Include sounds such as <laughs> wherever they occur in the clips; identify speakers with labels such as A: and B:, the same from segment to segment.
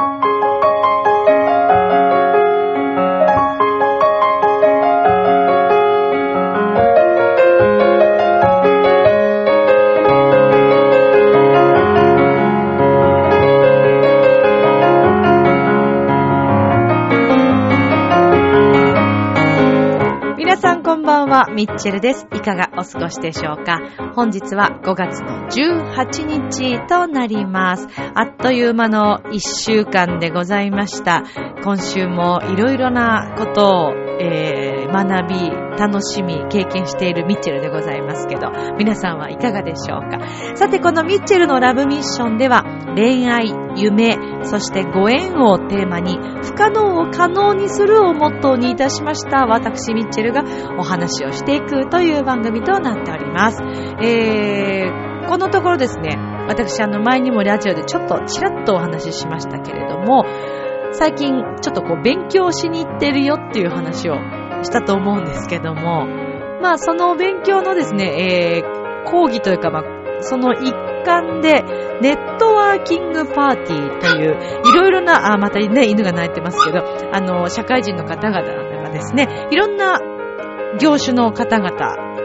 A: 皆は、ミッチェルです。いかがお過ごしでしょうか？本日は5月の18日となります。あっという間の1週間でございました。今週もいろいろなことを、えー学び、楽しみ、経験しているミッチェルでございますけど、皆さんはいかがでしょうか？さて、このミッチェルのラブミッションでは、恋愛、夢、そしてご縁をテーマに、不可能を可能にするをモットーにいたしました、私ミッチェルがお話をしていくという番組となっております。えー、このところですね、私あの前にもラジオでちょっとちらっとお話ししましたけれども、最近ちょっとこう勉強しに行ってるよっていう話をしたと思うんですけども、まあその勉強のですね、えー、講義というかまあその一環で、ネットワーキングパーティーという、いろいろな、あ、またね、犬が鳴いてますけど、あの、社会人の方々がですね、いろんな業種の方々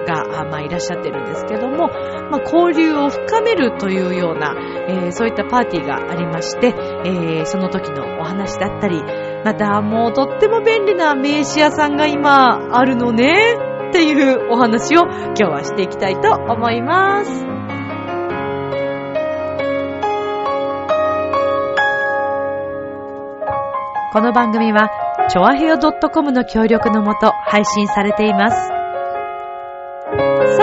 A: が、まあ、いらっしゃってるんですけども、まあ、交流を深めるというような、えーそういったパーティーがありまして、えーその時のお話だったり、またもうとっても便利な名刺屋さんが今あるのね、っていうお話を今日はしていきたいと思います。この番組は、ちょあへよ .com の協力のもと配信されています。さ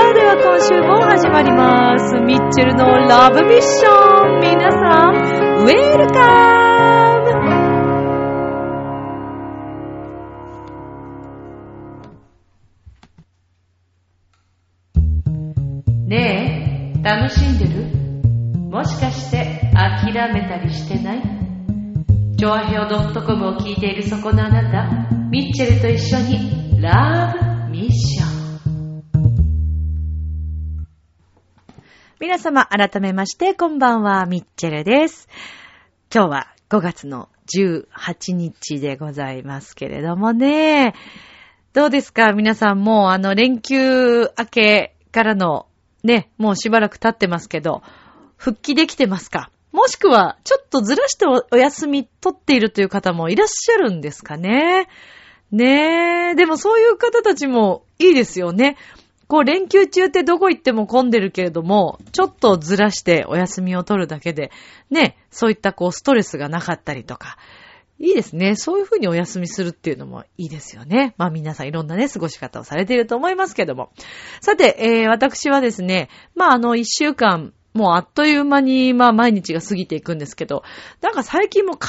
A: あでは今週も始まります。ミッチェルのラブミッション。皆さん、ウェルカムねえ、楽しんでる？もしかして諦めたりしてない？ジョアヘオ .com を聞いているそこのあなた、ミッチェルと一緒にラブミッション。皆様、改めまして、こんばんは、ミッチェルです。今日は5月の18日でございますけれどもね。どうですか？皆さんもうあの連休明けからのね、もうしばらく経ってますけど、復帰できてますか？もしくは、ちょっとずらしてお休み取っているという方もいらっしゃるんですかね。ねえ。でもそういう方たちもいいですよね。こう連休中ってどこ行っても混んでるけれども、ちょっとずらしてお休みを取るだけで、ね、そういったこうストレスがなかったりとか、いいですね。そういうふうにお休みするっていうのもいいですよね。まあ皆さんいろんなね、過ごし方をされていると思いますけども。さて、えー、私はですね、まああの一週間、もうあっという間に、まあ毎日が過ぎていくんですけど、なんか最近も考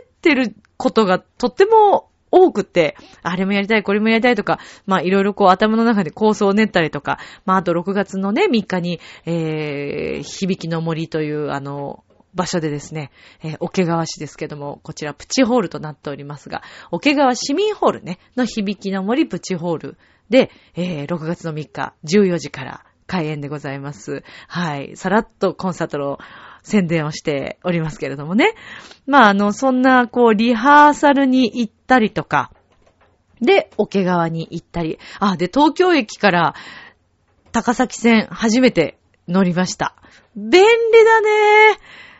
A: えてることがとっても多くて、あれもやりたい、これもやりたいとか、まあいろいろこう頭の中で構想を練ったりとか、まああと6月のね、3日に、えー、響きの森というあの、場所でですね、えー、桶川市ですけども、こちらプチホールとなっておりますが、桶川市民ホールね、の響きの森プチホールで、えー、6月の3日、14時から開演でございます。はい。さらっとコンサートの宣伝をしておりますけれどもね。まあ、あの、そんな、こう、リハーサルに行ったりとか、で、桶川に行ったり、あ、で、東京駅から高崎線初めて乗りました。便利だね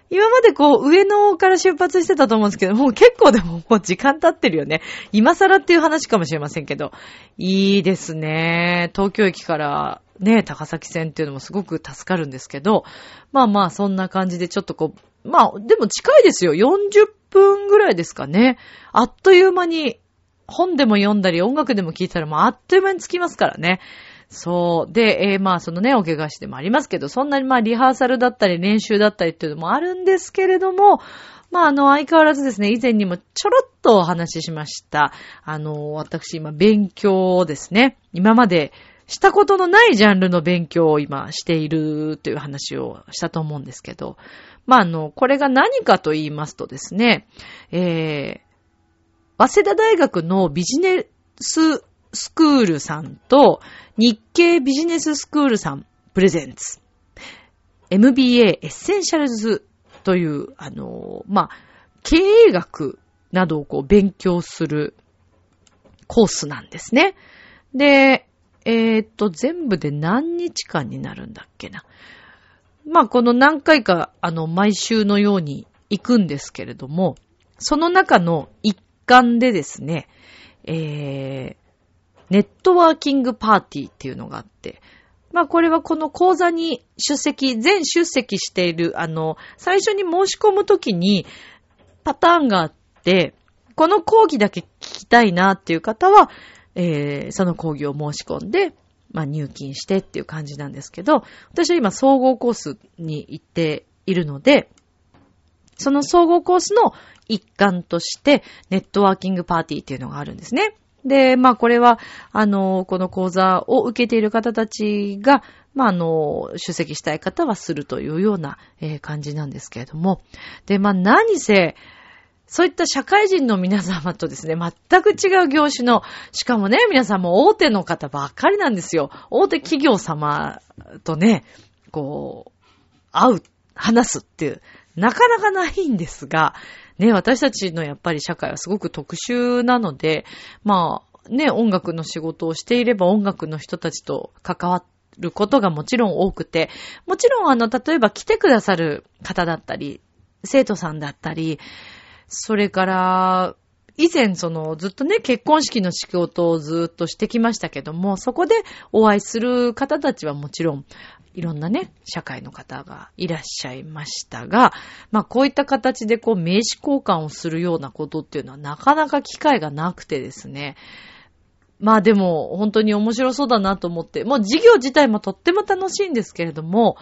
A: 今までこう上野から出発してたと思うんですけど、もう結構でももう時間経ってるよね。今更っていう話かもしれませんけど。いいですね。東京駅からね、高崎線っていうのもすごく助かるんですけど、まあまあそんな感じでちょっとこう、まあでも近いですよ。40分ぐらいですかね。あっという間に本でも読んだり音楽でも聴いたらもうあっという間に着きますからね。そう。で、えーまあそのね、お怪我しでもありますけど、そんなにまあリハーサルだったり練習だったりっていうのもあるんですけれども、まああの相変わらずですね、以前にもちょろっとお話ししました。あの、私今勉強をですね、今までしたことのないジャンルの勉強を今しているという話をしたと思うんですけど、まああの、これが何かと言いますとですね、えー、早稲田大学のビジネススクールさんと日経ビジネススクールさんプレゼンツ MBA エッセンシャルズという、あの、まあ、経営学などをこう勉強するコースなんですね。で、えー、っと、全部で何日間になるんだっけな。まあ、この何回か、あの、毎週のように行くんですけれども、その中の一環でですね、えー、ネットワーキングパーティーっていうのがあって、まあこれはこの講座に出席、全出席している、あの、最初に申し込むときにパターンがあって、この講義だけ聞きたいなっていう方は、えー、その講義を申し込んで、まあ入金してっていう感じなんですけど、私は今総合コースに行っているので、その総合コースの一環として、ネットワーキングパーティーっていうのがあるんですね。で、まあこれは、あの、この講座を受けている方たちが、まああの、出席したい方はするというような、えー、感じなんですけれども。で、まあ何せ、そういった社会人の皆様とですね、全く違う業種の、しかもね、皆さんも大手の方ばっかりなんですよ。大手企業様とね、こう、会う、話すっていう、なかなかないんですが、ね、私たちのやっぱり社会はすごく特殊なので、まあ、ね、音楽の仕事をしていれば音楽の人たちと関わることがもちろん多くて、もちろんあの、例えば来てくださる方だったり、生徒さんだったり、それから、以前そのずっとね、結婚式の仕事をずっとしてきましたけども、そこでお会いする方たちはもちろん、いろんなね、社会の方がいらっしゃいましたが、まあこういった形でこう名刺交換をするようなことっていうのはなかなか機会がなくてですね。まあでも本当に面白そうだなと思って、もう授業自体もとっても楽しいんですけれども、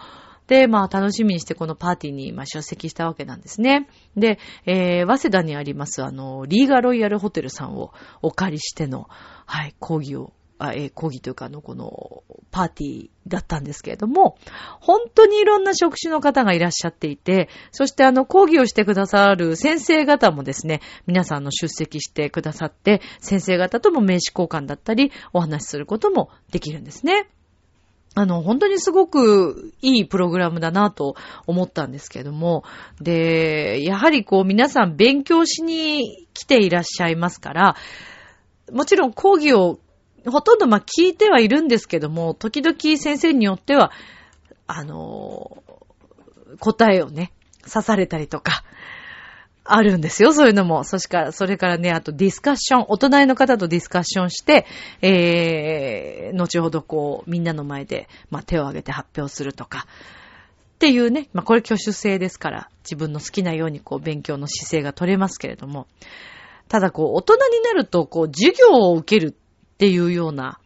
A: で、まあ楽しみにしてこのパーティーにまあ出席したわけなんですね。で、えー、早稲田にありますあの、リーガロイヤルホテルさんをお借りしての、はい、講義をあえー、講義というか、あの、この、パーティーだったんですけれども、本当にいろんな職種の方がいらっしゃっていて、そしてあの、講義をしてくださる先生方もですね、皆さんの出席してくださって、先生方とも名刺交換だったり、お話しすることもできるんですね。あの、本当にすごくいいプログラムだなと思ったんですけども、で、やはりこう皆さん勉強しに来ていらっしゃいますから、もちろん講義をほとんどまあ聞いてはいるんですけども、時々先生によっては、あの、答えをね、刺されたりとか、あるんですよ、そういうのも。そしから、それからね、あとディスカッション、大人の方とディスカッションして、えー、後ほどこう、みんなの前で、まあ、手を挙げて発表するとか、っていうね、まあ、これ挙手制ですから、自分の好きなようにこう、勉強の姿勢が取れますけれども、ただこう、大人になると、こう、授業を受けるっていうような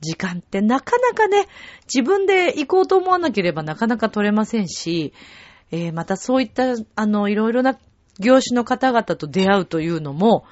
A: 時間ってなかなかね、自分で行こうと思わなければなかなか取れませんし、えー、またそういった、あの、いろいろな業種の方々と出会うというのも、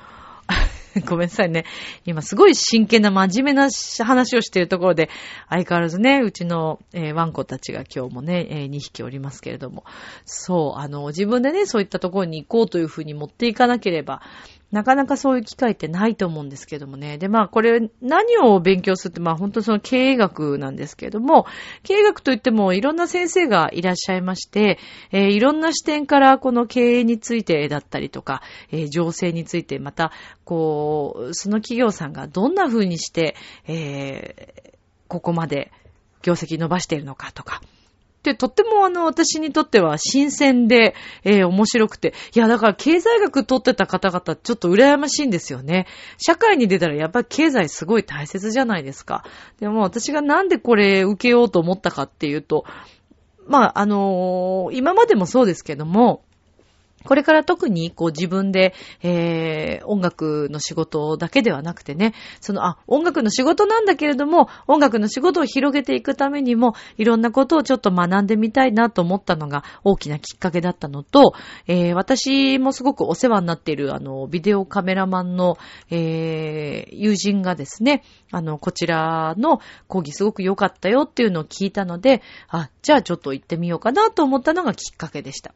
A: <laughs> ごめんなさいね。今すごい真剣な真面目な話をしているところで、相変わらずね、うちの、えー、ワンコたちが今日もね、えー、2匹おりますけれども。そう、あの、自分でね、そういったところに行こうというふうに持っていかなければ、なかなかそういう機会ってないと思うんですけどもね。で、まあこれ何を勉強するって、まあ本当その経営学なんですけども、経営学といってもいろんな先生がいらっしゃいまして、えー、いろんな視点からこの経営についてだったりとか、えー、情勢について、また、こう、その企業さんがどんな風にして、えー、ここまで業績伸ばしているのかとか、で、とってもあの、私にとっては新鮮で、えー、面白くて。いや、だから経済学取ってた方々、ちょっと羨ましいんですよね。社会に出たらやっぱり経済すごい大切じゃないですか。でも私がなんでこれ受けようと思ったかっていうと、まあ、あのー、今までもそうですけども、これから特にこう自分で、えー、音楽の仕事だけではなくてね、その、あ、音楽の仕事なんだけれども、音楽の仕事を広げていくためにも、いろんなことをちょっと学んでみたいなと思ったのが大きなきっかけだったのと、えー、私もすごくお世話になっている、あの、ビデオカメラマンの、えー、友人がですね、あの、こちらの講義すごく良かったよっていうのを聞いたので、あ、じゃあちょっと行ってみようかなと思ったのがきっかけでした。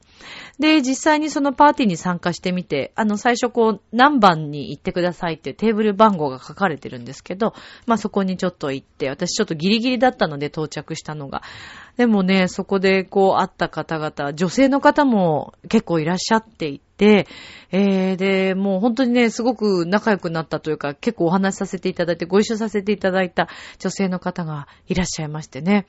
A: で、実際にそのパーティーに参加してみて、あの、最初こう、何番に行ってくださいってテーブル番号が書かれてるんですけど、まあそこにちょっと行って、私ちょっとギリギリだったので到着したのが。でもね、そこでこう会った方々、女性の方も結構いらっしゃっていて、えー、で、もう本当にね、すごく仲良くなったというか、結構お話しさせていただいて、ご一緒させていただいた女性の方がいらっしゃいましてね。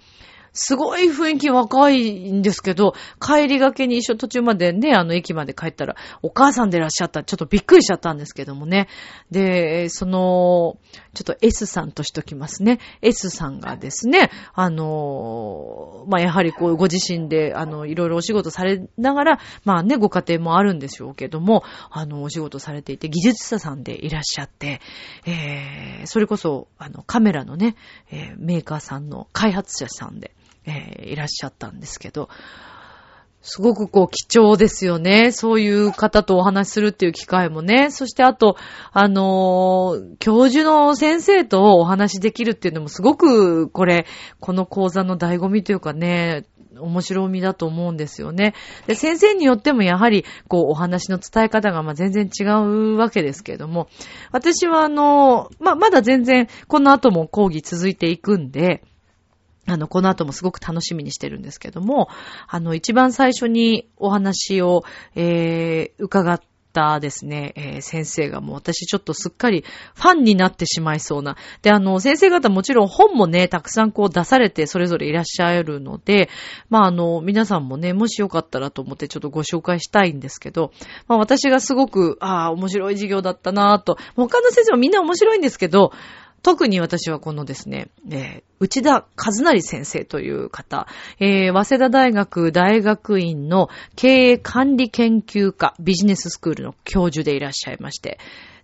A: すごい雰囲気若いんですけど、帰りがけに一緒途中までね、あの駅まで帰ったら、お母さんでいらっしゃった。ちょっとびっくりしちゃったんですけどもね。で、その、ちょっと S さんとしときますね。S さんがですね、あの、まあ、やはりこう、ご自身で、あの、いろいろお仕事されながら、まあね、ご家庭もあるんでしょうけども、あの、お仕事されていて、技術者さんでいらっしゃって、えー、それこそ、あの、カメラのね、えー、メーカーさんの開発者さんで、えー、いらっしゃったんですけど、すごくこう貴重ですよね。そういう方とお話しするっていう機会もね。そしてあと、あのー、教授の先生とお話しできるっていうのもすごく、これ、この講座の醍醐味というかね、面白みだと思うんですよね。で、先生によってもやはり、こう、お話の伝え方がま全然違うわけですけれども、私はあの、まあ、まだ全然、この後も講義続いていくんで、あの、この後もすごく楽しみにしてるんですけども、あの、一番最初にお話を、えー、伺ったですね、えー、先生がもう私ちょっとすっかりファンになってしまいそうな。で、あの、先生方もちろん本もね、たくさんこう出されてそれぞれいらっしゃるので、まああの、皆さんもね、もしよかったらと思ってちょっとご紹介したいんですけど、まあ私がすごく、ああ、面白い授業だったなぁと、他の先生もみんな面白いんですけど、特に私はこのですね、えー、内田和成先生という方、えー、早稲田大学大学院の経営管理研究科ビジネススクールの教授でいらっしゃいまして、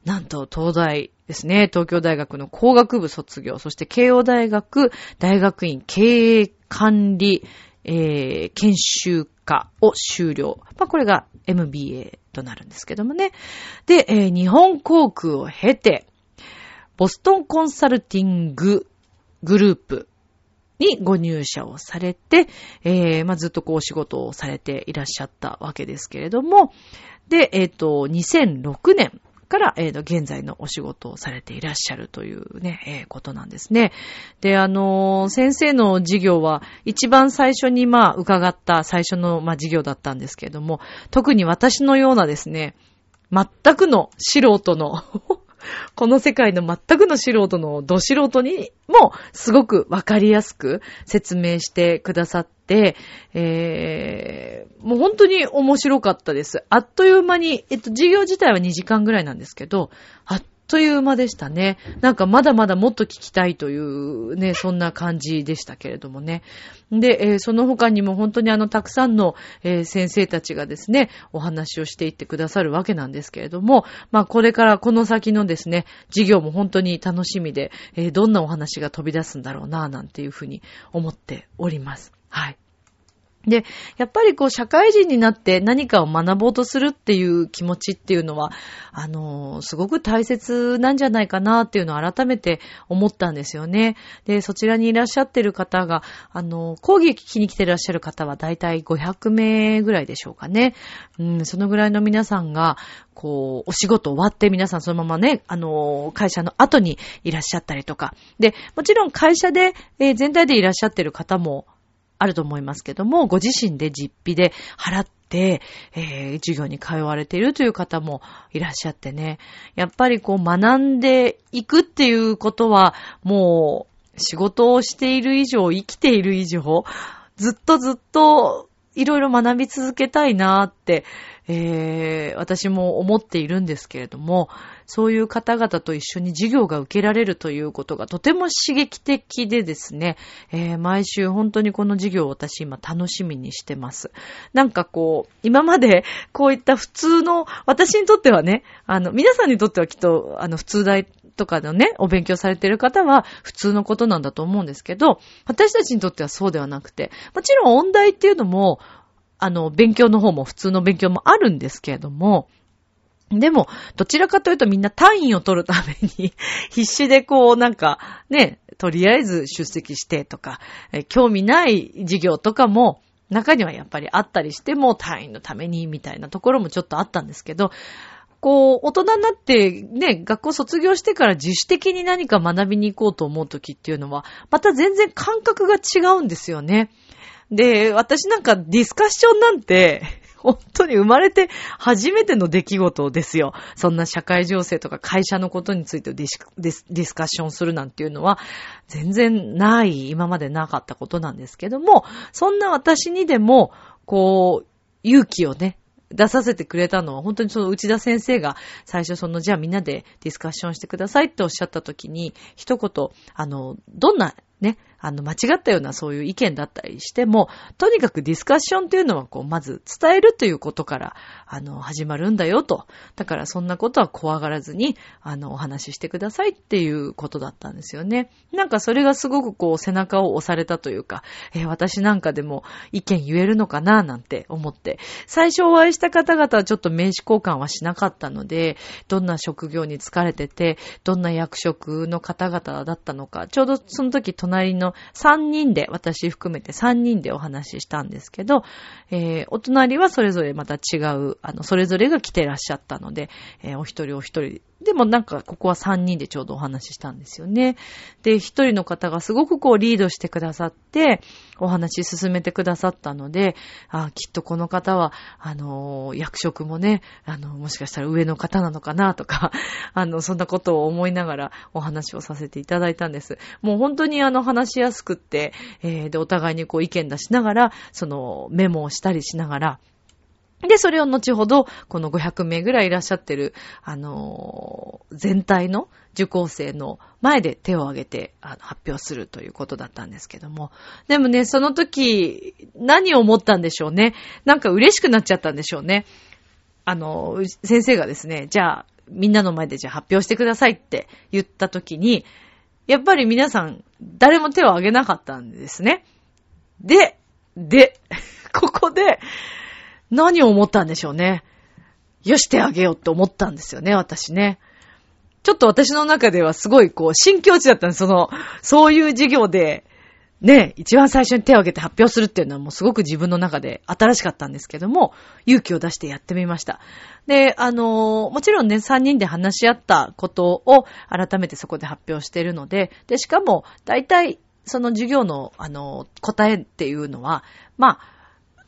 A: なんと東大ですね、東京大学の工学部卒業、そして慶応大学大学院経営管理、えー、研修科を修了。まあ、これが MBA となるんですけどもね。で、えー、日本航空を経て、ボストンコンサルティンググループにご入社をされて、えー、まあ、ずっとこうお仕事をされていらっしゃったわけですけれども、で、えっ、ー、と、2006年から、えっ、ー、と、現在のお仕事をされていらっしゃるというね、えー、ことなんですね。で、あの先生の授業は、一番最初に、まあ、伺った最初の、まあ、授業だったんですけれども、特に私のようなですね、全くの素人の <laughs> この世界の全くの素人のど素人にもすごくわかりやすく説明してくださって、えー、もう本当に面白かったです。あっという間に、えっと、授業自体は2時間ぐらいなんですけど、あっという間でしたね。なんかまだまだもっと聞きたいというね、そんな感じでしたけれどもね。で、えー、その他にも本当にあの、たくさんの、えー、先生たちがですね、お話をしていってくださるわけなんですけれども、まあこれからこの先のですね、授業も本当に楽しみで、えー、どんなお話が飛び出すんだろうな、なんていうふうに思っております。はい。で、やっぱりこう社会人になって何かを学ぼうとするっていう気持ちっていうのは、あのすごく大切なんじゃないかなっていうのを改めて思ったんですよね。で、そちらにいらっしゃってる方が、あの講義聞きに来てらっしゃる方はだいたい500名ぐらいでしょうかね。うん、そのぐらいの皆さんが、こう、お仕事終わって皆さんそのままね、あの会社の後にいらっしゃったりとか。で、もちろん会社で、えー、全体でいらっしゃってる方もあると思いますけども、ご自身で実費で払って、えー、授業に通われているという方もいらっしゃってね。やっぱりこう学んでいくっていうことは、もう仕事をしている以上、生きている以上、ずっとずっといろいろ学び続けたいなって、えー、私も思っているんですけれども、そういう方々と一緒に授業が受けられるということがとても刺激的でですね、えー、毎週本当にこの授業を私今楽しみにしてます。なんかこう、今まで <laughs> こういった普通の、私にとってはね、あの、皆さんにとってはきっと、あの、普通大とかのね、お勉強されてる方は普通のことなんだと思うんですけど、私たちにとってはそうではなくて、もちろん音大っていうのも、あの、勉強の方も普通の勉強もあるんですけれども、でも、どちらかというとみんな単位を取るために必死でこう、なんか、ね、とりあえず出席してとか、興味ない授業とかも、中にはやっぱりあったりしても単位のためにみたいなところもちょっとあったんですけど、こう、大人になってね、学校卒業してから自主的に何か学びに行こうと思うときっていうのは、また全然感覚が違うんですよね。で、私なんかディスカッションなんて、本当に生まれて初めての出来事ですよ。そんな社会情勢とか会社のことについてディスディスカッションするなんていうのは全然ない、今までなかったことなんですけども、そんな私にでも、こう、勇気をね、出させてくれたのは、本当にその内田先生が最初その、じゃあみんなでディスカッションしてくださいっておっしゃった時に、一言、あの、どんなね、あの、間違ったようなそういう意見だったりしても、とにかくディスカッションっていうのは、こう、まず伝えるということから、あの、始まるんだよと。だからそんなことは怖がらずに、あの、お話ししてくださいっていうことだったんですよね。なんかそれがすごくこう、背中を押されたというか、えー、私なんかでも意見言えるのかななんて思って、最初お会いした方々はちょっと名刺交換はしなかったので、どんな職業に疲れてて、どんな役職の方々だったのか、ちょうどその時隣の3人で、私含めて3人でお話ししたんですけど、えー、お隣はそれぞれまた違う、あの、それぞれが来てらっしゃったので、えー、お一人お一人でもなんか、ここは3人でちょうどお話ししたんですよね。で、一人の方がすごくこうリードしてくださって、お話進めてくださったので、あきっとこの方は、あのー、役職もね、あの、もしかしたら上の方なのかなとか、<laughs> あの、そんなことを思いながらお話をさせていただいたんです。もう本当にあの、話しやすくって、えー、で、お互いにこう意見出しながら、その、メモをしたりしながら、で、それを後ほど、この500名ぐらいいらっしゃってる、あのー、全体の受講生の前で手を挙げてあの発表するということだったんですけども。でもね、その時、何を思ったんでしょうね。なんか嬉しくなっちゃったんでしょうね。あの、先生がですね、じゃあ、みんなの前でじゃあ発表してくださいって言った時に、やっぱり皆さん、誰も手を挙げなかったんですね。で、で、<laughs> ここで、何を思ったんでしょうね。よし、てあげようって思ったんですよね、私ね。ちょっと私の中ではすごいこう、新境地だったんです。その、そういう授業で、ね、一番最初に手を挙げて発表するっていうのはもうすごく自分の中で新しかったんですけども、勇気を出してやってみました。で、あのもちろんね、3人で話し合ったことを改めてそこで発表しているので、で、しかも、大体、その授業の、あの答えっていうのは、まあ、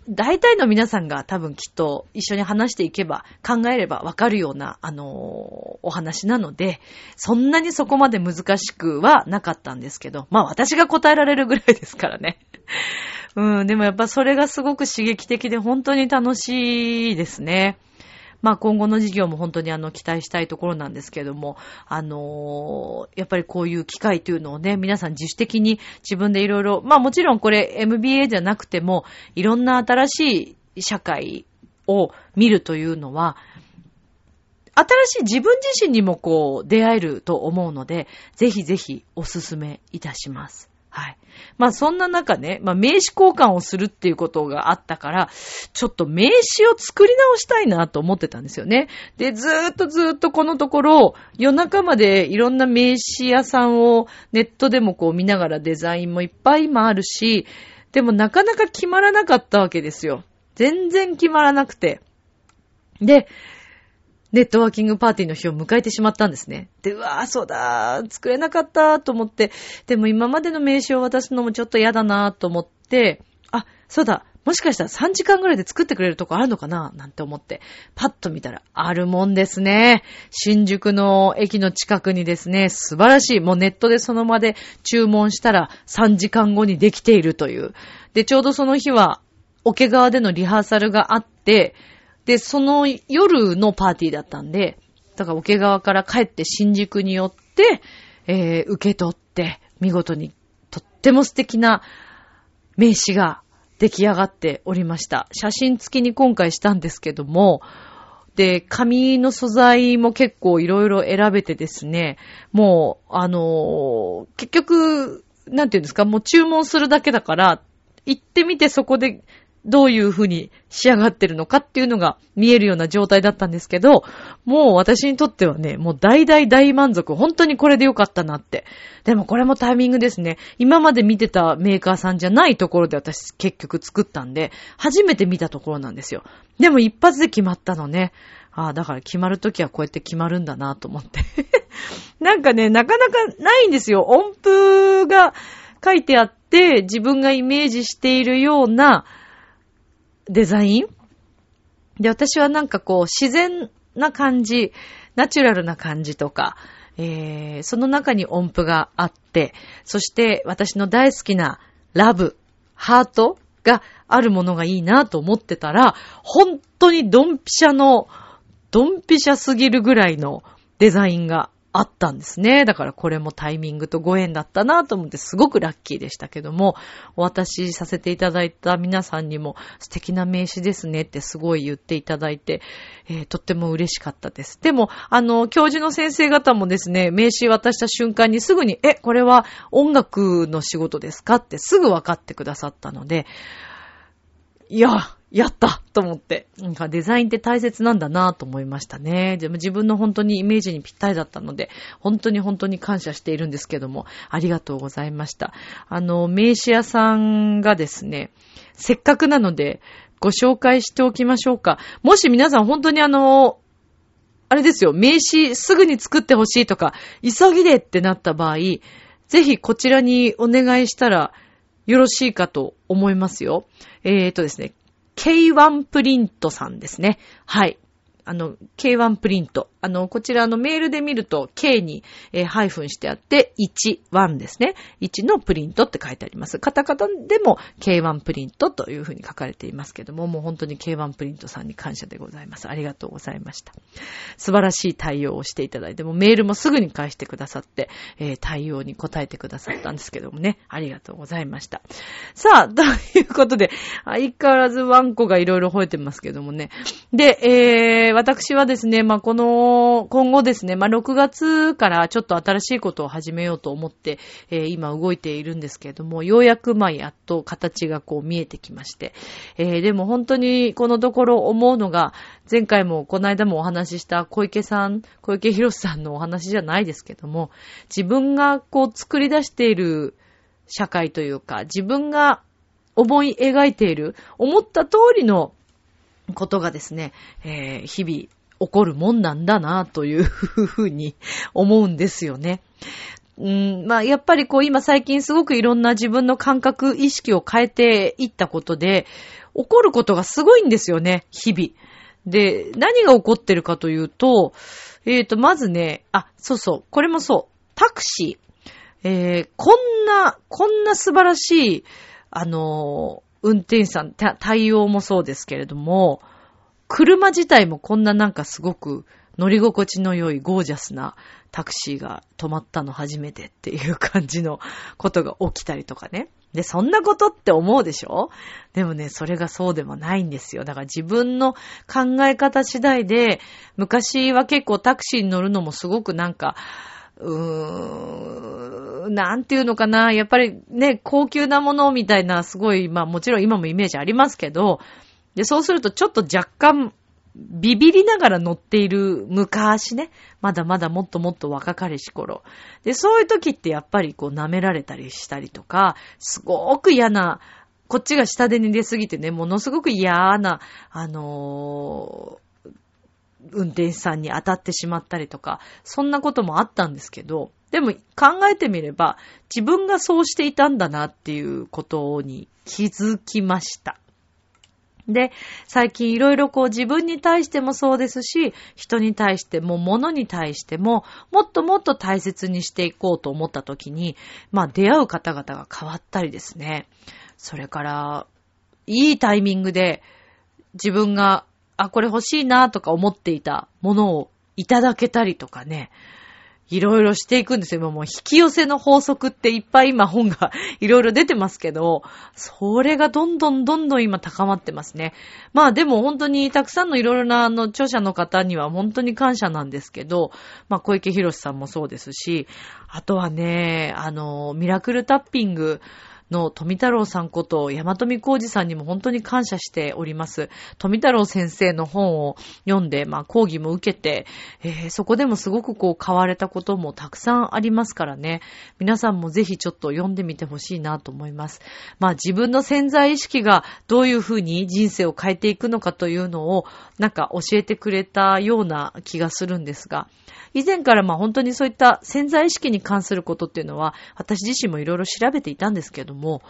A: 大体の皆さんが多分きっと一緒に話していけば、考えればわかるような、あのー、お話なので、そんなにそこまで難しくはなかったんですけど、まあ私が答えられるぐらいですからね。<laughs> うん、でもやっぱそれがすごく刺激的で本当に楽しいですね。まあ今後の事業も本当にあの期待したいところなんですけれども、あのー、やっぱりこういう機会というのをね、皆さん自主的に自分でいろいろ、まあもちろんこれ MBA じゃなくても、いろんな新しい社会を見るというのは、新しい自分自身にもこう出会えると思うので、ぜひぜひお勧めいたします。はい。まあそんな中ね、まあ名刺交換をするっていうことがあったから、ちょっと名刺を作り直したいなと思ってたんですよね。で、ずーっとずーっとこのところ、夜中までいろんな名刺屋さんをネットでもこう見ながらデザインもいっぱい今あるし、でもなかなか決まらなかったわけですよ。全然決まらなくて。で、ネットワーキングパーティーの日を迎えてしまったんですね。で、うわぁ、そうだ作れなかったと思って、でも今までの名刺を渡すのもちょっと嫌だなと思って、あ、そうだ、もしかしたら3時間ぐらいで作ってくれるとこあるのかな？なんて思って、パッと見たら、あるもんですね。新宿の駅の近くにですね、素晴らしい。もうネットでその場で注文したら3時間後にできているという。で、ちょうどその日は、桶川でのリハーサルがあって、で、その夜のパーティーだったんで、だから桶川から帰って新宿に寄って、えー、受け取って、見事にとっても素敵な名刺が出来上がっておりました。写真付きに今回したんですけども、で、紙の素材も結構いろいろ選べてですね、もう、あのー、結局、なんていうんですか、もう注文するだけだから、行ってみてそこでどういう風に仕上がってるのかっていうのが見えるような状態だったんですけど、もう私にとってはね、もう大大大満足。本当にこれでよかったなって。でもこれもタイミングですね。今まで見てたメーカーさんじゃないところで私結局作ったんで、初めて見たところなんですよ。でも一発で決まったのね。ああ、だから決まるときはこうやって決まるんだなと思って。<laughs> なんかね、なかなかないんですよ。音符が書いてあって、って自分がイメージしているようなデザイン？で、私はなんかこう自然な感じ、ナチュラルな感じとか、えー、その中に音符があって、そして私の大好きなラブ、ハートがあるものがいいなと思ってたら、本当にドンピシャの、ドンピシャすぎるぐらいのデザインがあったんですね。だからこれもタイミングとご縁だったなと思ってすごくラッキーでしたけども、お渡しさせていただいた皆さんにも素敵な名刺ですねってすごい言っていただいて、えー、とっても嬉しかったです。でも、あの、教授の先生方もですね、名刺渡した瞬間にすぐに、え、これは音楽の仕事ですかってすぐ分かってくださったので、いや、やったと思って。なんかデザインって大切なんだなと思いましたね。でも自分の本当にイメージにぴったりだったので、本当に本当に感謝しているんですけども、ありがとうございました。あの、名刺屋さんがですね、せっかくなので、ご紹介しておきましょうか。もし皆さん本当にあの、あれですよ、名刺すぐに作ってほしいとか、急ぎでってなった場合、ぜひこちらにお願いしたらよろしいかと思いますよ。えーとですね、K1 プリントさんですね。はい。あの、K1 プリント。あの、こちらのメールで見ると K に、えー、ハイフンしてあって、1、1ですね。1のプリントって書いてあります。カタカタでも K1 プリントというふうに書かれていますけども、もう本当に K1 プリントさんに感謝でございます。ありがとうございました。素晴らしい対応をしていただいて、もメールもすぐに返してくださって、えー、対応に答えてくださったんですけどもね、ありがとうございました。さあ、<laughs> ということで、相変わらずワンコがいろいろ吠えてますけどもね。で、えー、私はですね、まあ、この、今後ですね、まあ、6月からちょっと新しいことを始めようと思って、えー、今動いているんですけれども、ようやくまやっと形がこう見えてきまして、えー、でも本当にこのところ思うのが、前回もこの間もお話しした小池さん、小池博さんのお話じゃないですけども、自分がこう作り出している社会というか、自分が思い描いている、思った通りのことがですね、えー、日々起こるもんなんだな、とい <laughs> うふうに思うんですよね。うん、まあ、やっぱりこう今最近すごくいろんな自分の感覚、意識を変えていったことで、起こることがすごいんですよね、日々。で、何が起こってるかというと、えっ、ー、と、まずね、あ、そうそう、これもそう、タクシー。えー、こんな、こんな素晴らしい、あの、運転手さん、対応もそうですけれども、車自体もこんななんかすごく乗り心地の良いゴージャスなタクシーが止まったの初めてっていう感じのことが起きたりとかね。で、そんなことって思うでしょ？でもね、それがそうでもないんですよ。だから自分の考え方次第で、昔は結構タクシーに乗るのもすごくなんか、うーん、なんていうのかな。やっぱりね、高級なものみたいな、すごい、まあもちろん今もイメージありますけど、で、そうするとちょっと若干、ビビりながら乗っている昔ね。まだまだもっともっと若かりし頃。で、そういう時ってやっぱりこう舐められたりしたりとか、すごく嫌な、こっちが下手に出すぎてね、ものすごく嫌な、あのー、運転手さんに当たってしまったりとか、そんなこともあったんですけど、でも考えてみれば、自分がそうしていたんだなっていうことに気づきました。で、最近いろいろこう自分に対してもそうですし、人に対しても物に対しても、もっともっと大切にしていこうと思った時に、まあ出会う方々が変わったりですね。それから、いいタイミングで自分が、あ、これ欲しいなとか思っていたものをいただけたりとかね。いろいろしていくんですよ。今もう引き寄せの法則っていっぱい今本が <laughs> いろいろ出てますけど、それがどんどんどんどん今高まってますね。まあでも本当にたくさんのいろいろなあの著者の方には本当に感謝なんですけど、まあ小池博さんもそうですし、あとはね、あの、ミラクルタッピング、の富太郎さんこと山富浩二さんにも本当に感謝しております。富太郎先生の本を読んで、まあ講義も受けて、えー、そこでもすごくこう変われたこともたくさんありますからね。皆さんもぜひちょっと読んでみてほしいなと思います。まあ自分の潜在意識がどういうふうに人生を変えていくのかというのをなんか教えてくれたような気がするんですが、以前からまあ本当にそういった潜在意識に関することっていうのは私自身もいろいろ調べていたんですけども、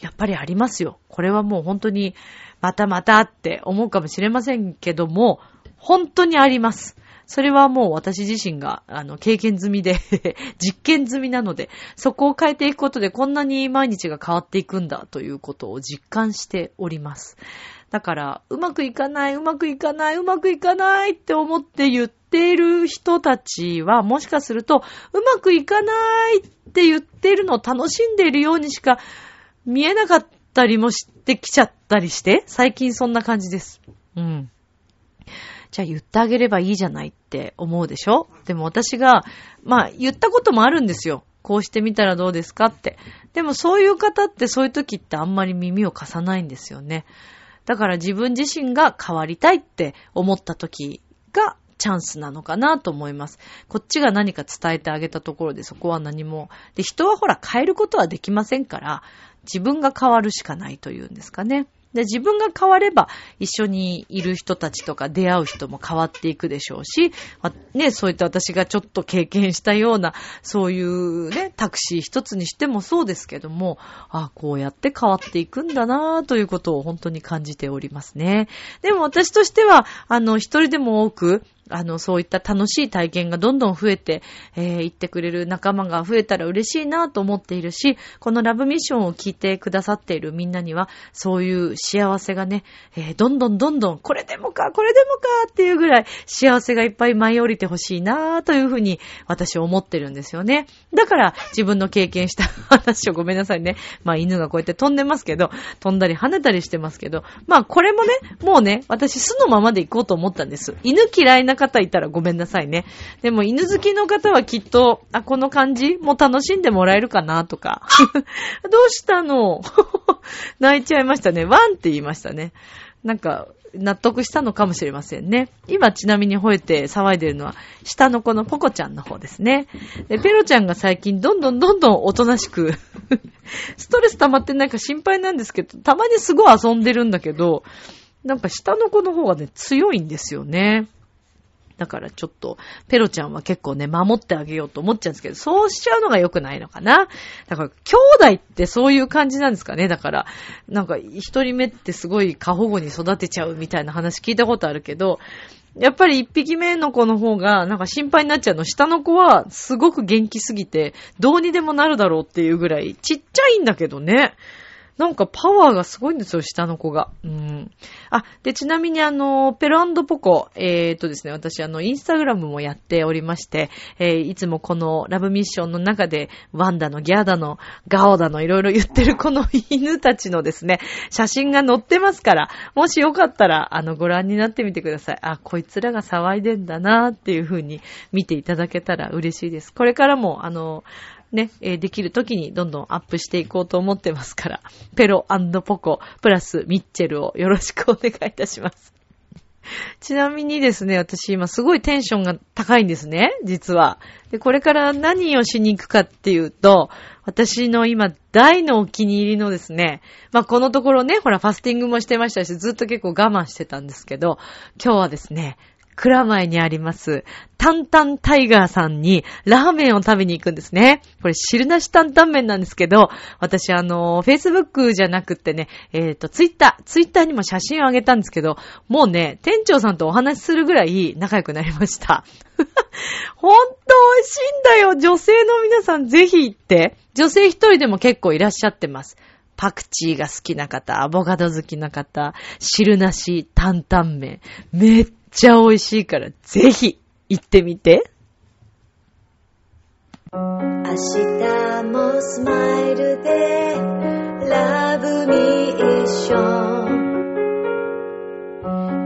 A: やっぱりありますよ。これはもう本当に、またまたって思うかもしれませんけども、本当にあります。それはもう私自身が、あの、経験済みで <laughs> 実験済みなので、そこを変えていくことでこんなに毎日が変わっていくんだということを実感しております。だから、うまくいかない、うまくいかない、うまくいかないって思って言っている人たちは、もしかすると、うまくいかないって言っているのを楽しんでいるようにしか見えなかったりもしてきちゃったりして、最近そんな感じです。うん。じゃあ言ってあげればいいじゃないって思うでしょ？でも私が、まあ言ったこともあるんですよ。こうしてみたらどうですかって。でもそういう方ってそういう時ってあんまり耳を貸さないんですよね。だから自分自身が変わりたいって思った時がチャンスなのかなと思います。こっちが何か伝えてあげたところでそこは何も。で、人はほら変えることはできませんから、自分が変わるしかないというんですかね。で、自分が変われば、一緒にいる人たちとか出会う人も変わっていくでしょうし、まね、そういった私がちょっと経験したような、そういうね、タクシー一つにしてもそうですけども、あこうやって変わっていくんだなぁということを本当に感じておりますね。でも私としては、あの、一人でも多く、あの、そういった楽しい体験がどんどん増えて、えー、言ってくれる仲間が増えたら嬉しいなと思っているし、このラブミッションを聞いてくださっているみんなには、そういう幸せがね、えー、どんどんどんどん、これでもか、これでもかっていうぐらい幸せがいっぱい舞い降りてほしいなというふうに私思ってるんですよね。だから自分の経験した <laughs> 話をごめんなさいね。まあ犬がこうやって飛んでますけど、飛んだり跳ねたりしてますけど、まあこれもね、もうね、私巣のままで行こうと思ったんです。犬嫌いな方いたらごめんなさいね。でも犬好きの方はきっと、あ、この感じもう楽しんでもらえるかなとか。<laughs> どうしたの？<laughs> 泣いちゃいましたね。ワンって言いましたね。なんか、納得したのかもしれませんね。今ちなみに吠えて騒いでるのは、下の子のポコちゃんの方ですね。で、ペロちゃんが最近どんどんどんどんおとなしく <laughs> ストレス溜まってないか心配なんですけど、たまにすごい遊んでるんだけど、なんか下の子の方がね、強いんですよね。だからちょっと、ペロちゃんは結構ね、守ってあげようと思っちゃうんですけど、そうしちゃうのが良くないのかな。だから、兄弟ってそういう感じなんですかね。だから、なんか、一人目ってすごい過保護に育てちゃうみたいな話聞いたことあるけど、やっぱり一匹目の子の方がなんか心配になっちゃうの。下の子はすごく元気すぎて、どうにでもなるだろうっていうぐらい、ちっちゃいんだけどね。なんかパワーがすごいんですよ、下の子が。うん。あ、で、ちなみにあの、ペロポコ、えー、っとですね、私あの、インスタグラムもやっておりまして、えー、いつもこのラブミッションの中で、ワンダのギャーダのガオダのいろいろ言ってるこの犬たちのですね、写真が載ってますから、もしよかったら、あの、ご覧になってみてください。あ、こいつらが騒いでんだなーっていう風に見ていただけたら嬉しいです。これからも、あの、ね、えー、できる時にどんどんアップしていこうと思ってますから、ペロポコ、プラスミッチェルをよろしくお願いいたします。ちなみにですね、私今すごいテンションが高いんですね、実は。で、これから何をしに行くかっていうと、私の今大のお気に入りのですね、まあ、このところね、ほら、ファスティングもしてましたし、ずっと結構我慢してたんですけど、今日はですね、蔵前にあります、タンタンタイガーさんにラーメンを食べに行くんですね。これ汁なし担々麺なんですけど、私あの、Facebook じゃなくってね、えっ、ー、と、Twitter、Twitter にも写真をあげたんですけど、もうね、店長さんとお話しするぐらい仲良くなりました。ほんと美味しいんだよ女性の皆さんぜひ行って。女性一人でも結構いらっしゃってます。パクチーが好きな方、アボカド好きな方、汁なし担々麺。めっちゃ美味しいから、ぜひ行ってみて。明日もスマイルで、ラブミッション。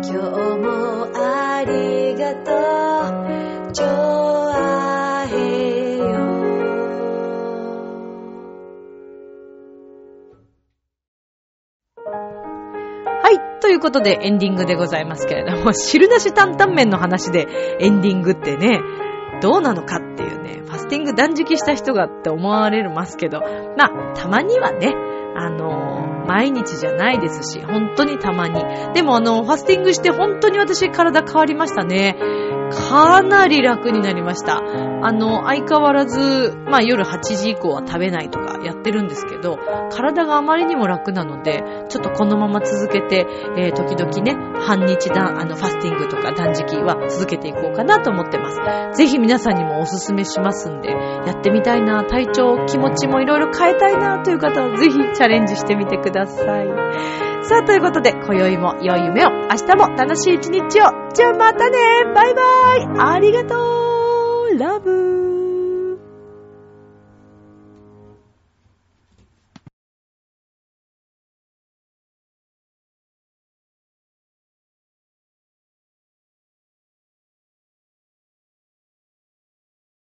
A: 今日もありがとう。いうことでエンディングでございますけれども、<laughs> 汁なし担々麺の話でエンディングってね、どうなのかっていうね、ファスティング断食した人がって思われますけど、まあ、たまにはね、あの、毎日じゃないですし、本当にたまに。でもあの、ファスティングして本当に私体変わりましたね。かなり楽になりました。あの、相変わらず、まあ夜8時以降は食べないとかやってるんですけど、体があまりにも楽なので、ちょっとこのまま続けて、えー、時々ね、半日だ、あの、ファスティングとか断食は続けていこうかなと思ってます。ぜひ皆さんにもおすすめしますんで、やってみたいな、体調、気持ちもいろいろ変えたいなという方はぜひチャレンジしてみてください。さあ、ということで、今宵も良い夢を、明日も楽しい一日を。じゃあまたねバイバイありがとうラブ